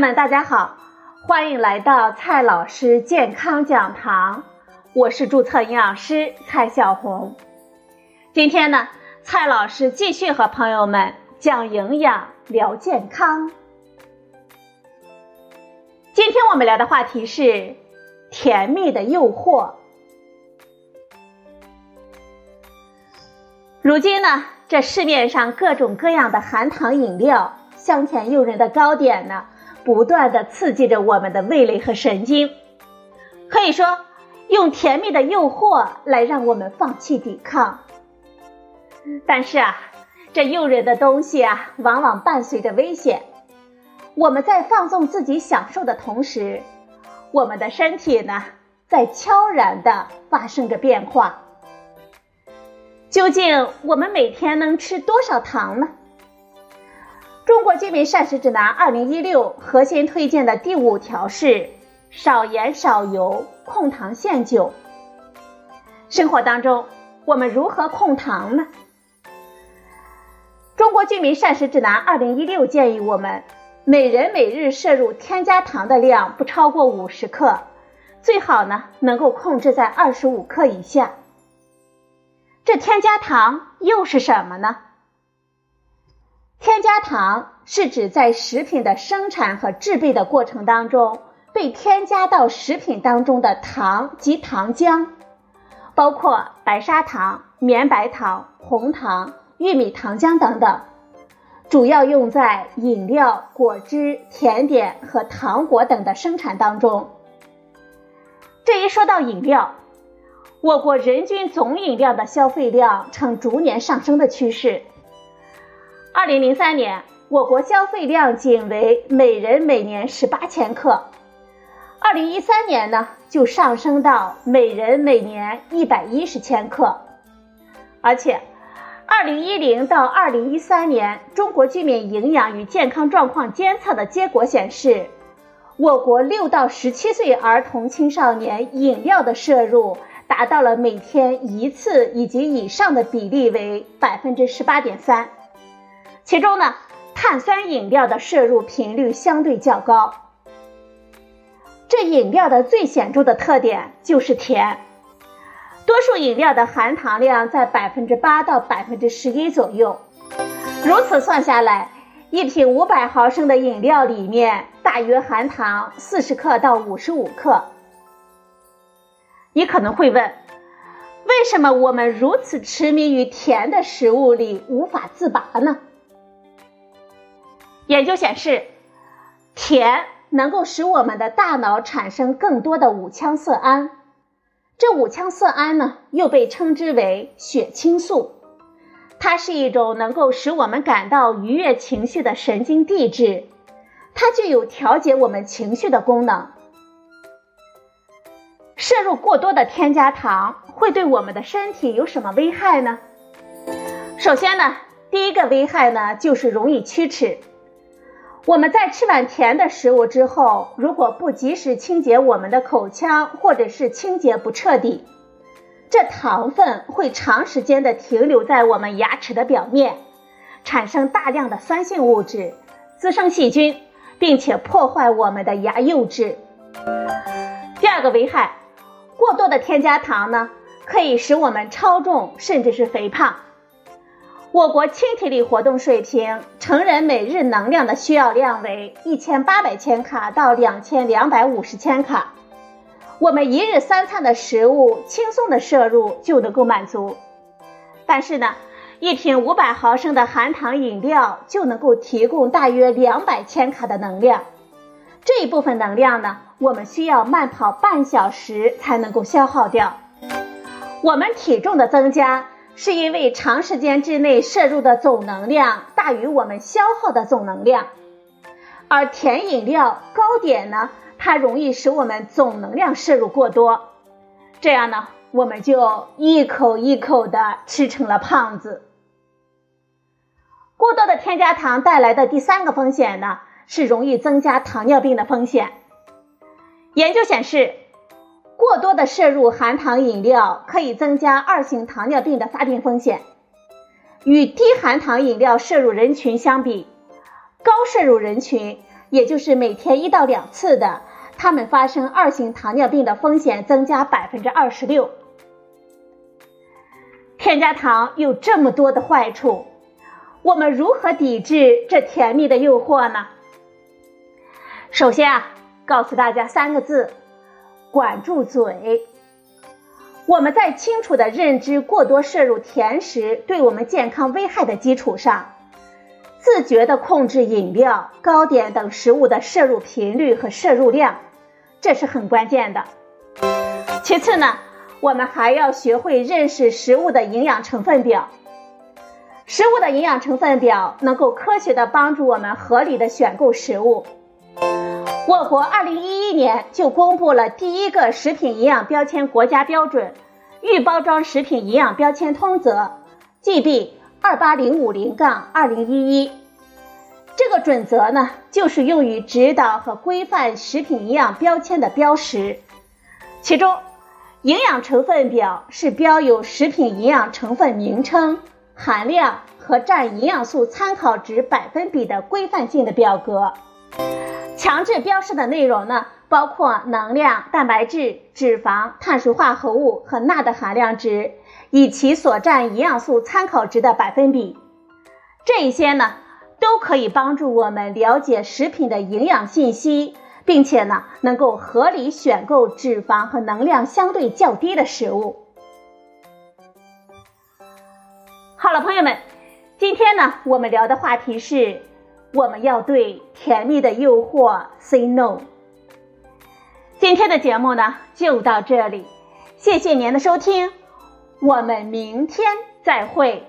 们，大家好，欢迎来到蔡老师健康讲堂，我是注册营养师蔡小红。今天呢，蔡老师继续和朋友们讲营养聊健康。今天我们聊的话题是甜蜜的诱惑。如今呢，这市面上各种各样的含糖饮料、香甜诱人的糕点呢。不断的刺激着我们的味蕾和神经，可以说用甜蜜的诱惑来让我们放弃抵抗。但是啊，这诱人的东西啊，往往伴随着危险。我们在放纵自己享受的同时，我们的身体呢，在悄然的发生着变化。究竟我们每天能吃多少糖呢？中国居民膳食指南二零一六核心推荐的第五条是少盐少油，控糖限酒。生活当中，我们如何控糖呢？中国居民膳食指南二零一六建议我们每人每日摄入添加糖的量不超过五十克，最好呢能够控制在二十五克以下。这添加糖又是什么呢？添加糖是指在食品的生产和制备的过程当中被添加到食品当中的糖及糖浆，包括白砂糖、绵白糖、红糖、玉米糖浆等等，主要用在饮料、果汁、甜点和糖果等的生产当中。这一说到饮料，我国人均总饮料的消费量呈逐年上升的趋势。二零零三年，我国消费量仅为每人每年十八千克，二零一三年呢就上升到每人每年一百一十千克，而且，二零一零到二零一三年中国居民营养与健康状况监测的结果显示，我国六到十七岁儿童青少年饮料的摄入达到了每天一次以及以上的比例为百分之十八点三。其中呢，碳酸饮料的摄入频率相对较高。这饮料的最显著的特点就是甜，多数饮料的含糖量在百分之八到百分之十一左右。如此算下来，一瓶五百毫升的饮料里面大约含糖四十克到五十五克。你可能会问，为什么我们如此痴迷于甜的食物里无法自拔呢？研究显示，甜能够使我们的大脑产生更多的五羟色胺。这五羟色胺呢，又被称之为血清素。它是一种能够使我们感到愉悦情绪的神经递质，它具有调节我们情绪的功能。摄入过多的添加糖会对我们的身体有什么危害呢？首先呢，第一个危害呢，就是容易龋齿。我们在吃完甜的食物之后，如果不及时清洁我们的口腔，或者是清洁不彻底，这糖分会长时间的停留在我们牙齿的表面，产生大量的酸性物质，滋生细菌，并且破坏我们的牙釉质。第二个危害，过多的添加糖呢，可以使我们超重，甚至是肥胖。我国轻体力活动水平，成人每日能量的需要量为一千八百千卡到两千两百五十千卡，我们一日三餐的食物轻松的摄入就能够满足。但是呢，一瓶五百毫升的含糖饮料就能够提供大约两百千卡的能量，这一部分能量呢，我们需要慢跑半小时才能够消耗掉。我们体重的增加。是因为长时间之内摄入的总能量大于我们消耗的总能量，而甜饮料、糕点呢，它容易使我们总能量摄入过多，这样呢，我们就一口一口的吃成了胖子。过多的添加糖带来的第三个风险呢，是容易增加糖尿病的风险。研究显示。过多的摄入含糖饮料可以增加二型糖尿病的发病风险。与低含糖饮料摄入人群相比，高摄入人群也就是每天一到两次的，他们发生二型糖尿病的风险增加百分之二十六。添加糖有这么多的坏处，我们如何抵制这甜蜜的诱惑呢？首先啊，告诉大家三个字：管住嘴。我们在清楚的认知过多摄入甜食对我们健康危害的基础上，自觉的控制饮料、糕点等食物的摄入频率和摄入量，这是很关键的。其次呢，我们还要学会认识食物的营养成分表。食物的营养成分表能够科学的帮助我们合理的选购食物。我国二零一一年就公布了第一个食品营养标签国家标准《预包装食品营养标签通则》，GB 二八零五零杠二零一一。这个准则呢，就是用于指导和规范食品营养标签的标识。其中，营养成分表是标有食品营养成分名称、含量和占营养素参考值百分比的规范性的表格。强制标示的内容呢，包括能量、蛋白质、脂肪、碳水化合物和钠的含量值，以其所占营养素参考值的百分比。这一些呢，都可以帮助我们了解食品的营养信息，并且呢，能够合理选购脂肪和能量相对较低的食物。好了，朋友们，今天呢，我们聊的话题是。我们要对甜蜜的诱惑 say no。今天的节目呢就到这里，谢谢您的收听，我们明天再会。